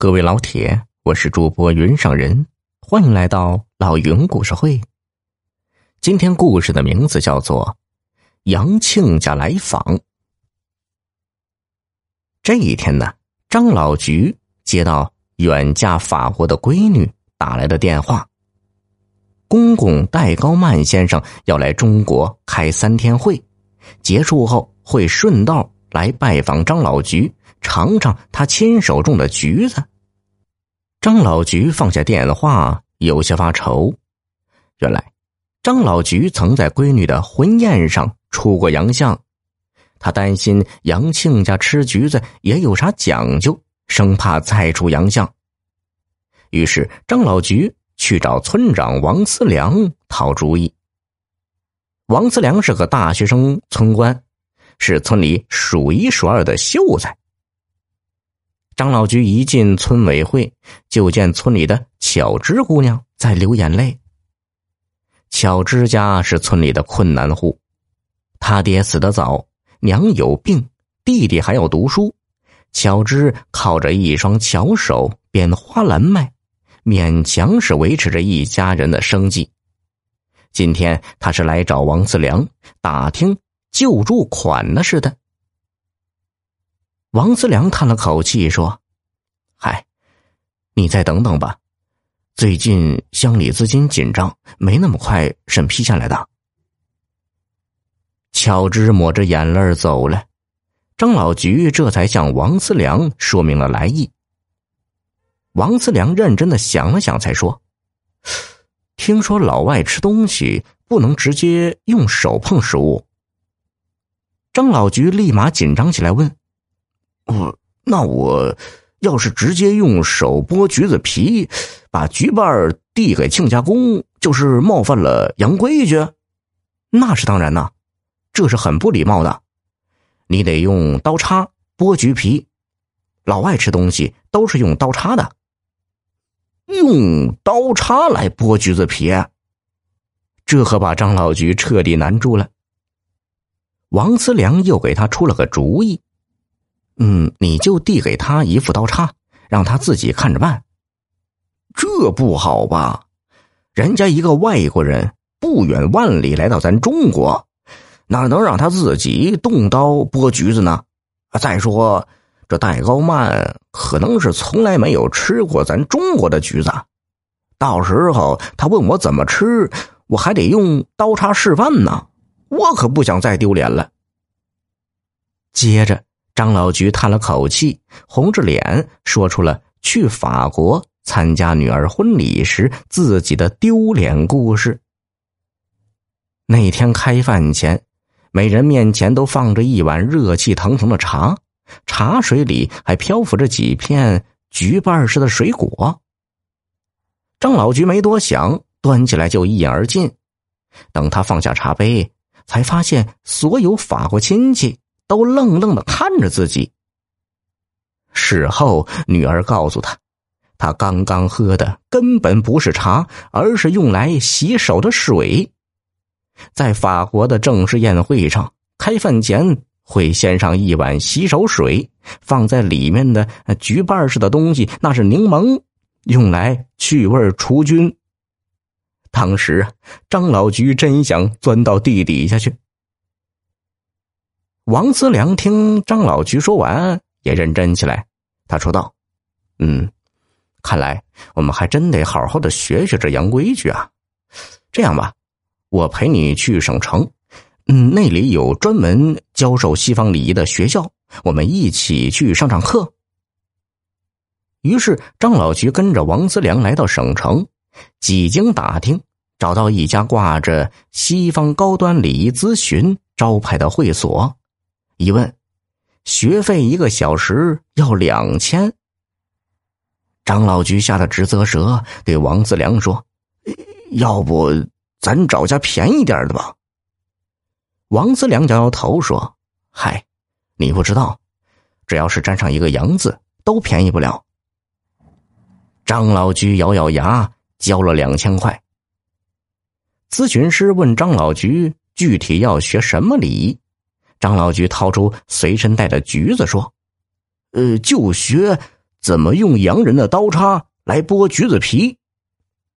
各位老铁，我是主播云上人，欢迎来到老云故事会。今天故事的名字叫做《杨庆家来访》。这一天呢，张老菊接到远嫁法国的闺女打来的电话，公公戴高曼先生要来中国开三天会，结束后会顺道来拜访张老菊，尝尝他亲手种的橘子。张老菊放下电话，有些发愁。原来，张老菊曾在闺女的婚宴上出过洋相，他担心杨庆家吃橘子也有啥讲究，生怕再出洋相。于是，张老菊去找村长王思良讨主意。王思良是个大学生村官，是村里数一数二的秀才。张老菊一进村委会，就见村里的巧芝姑娘在流眼泪。巧芝家是村里的困难户，他爹死得早，娘有病，弟弟还要读书。巧芝靠着一双巧手编花篮卖，勉强是维持着一家人的生计。今天他是来找王四良打听救助款的似的。王思良叹了口气说：“嗨，你再等等吧，最近乡里资金紧张，没那么快审批下来的。”巧芝抹着眼泪走了，张老菊这才向王思良说明了来意。王思良认真的想了想，才说：“听说老外吃东西不能直接用手碰食物。”张老菊立马紧张起来，问。哦，那我要是直接用手剥橘子皮，把橘瓣递给亲家公，就是冒犯了洋规矩。那是当然呐，这是很不礼貌的。你得用刀叉剥橘皮，老外吃东西都是用刀叉的。用刀叉来剥橘子皮，这可把张老菊彻底难住了。王思良又给他出了个主意。嗯，你就递给他一副刀叉，让他自己看着办。这不好吧？人家一个外国人不远万里来到咱中国，哪能让他自己动刀剥橘子呢？再说这戴高曼可能是从来没有吃过咱中国的橘子，到时候他问我怎么吃，我还得用刀叉示范呢。我可不想再丢脸了。接着。张老菊叹了口气，红着脸说出了去法国参加女儿婚礼时自己的丢脸故事。那天开饭前，每人面前都放着一碗热气腾腾的茶，茶水里还漂浮着几片橘瓣似的水果。张老菊没多想，端起来就一饮而尽。等他放下茶杯，才发现所有法国亲戚。都愣愣的看着自己。事后，女儿告诉他，他刚刚喝的根本不是茶，而是用来洗手的水。在法国的正式宴会上，开饭前会先上一碗洗手水，放在里面的橘瓣似的东西，那是柠檬，用来去味除菌。当时，张老菊真想钻到地底下去。王思良听张老菊说完，也认真起来。他说道：“嗯，看来我们还真得好好的学学这洋规矩啊。这样吧，我陪你去省城，嗯，那里有专门教授西方礼仪的学校，我们一起去上上课。”于是，张老菊跟着王思良来到省城，几经打听，找到一家挂着“西方高端礼仪咨询”招牌的会所。一问，学费一个小时要两千。张老菊吓得直啧舌，对王自良说：“要不咱找家便宜点的吧？”王自良摇摇头说：“嗨，你不知道，只要是沾上一个‘洋’字，都便宜不了。”张老菊咬咬牙，交了两千块。咨询师问张老菊：“具体要学什么礼仪？”张老菊掏出随身带的橘子，说：“呃，就学怎么用洋人的刀叉来剥橘子皮。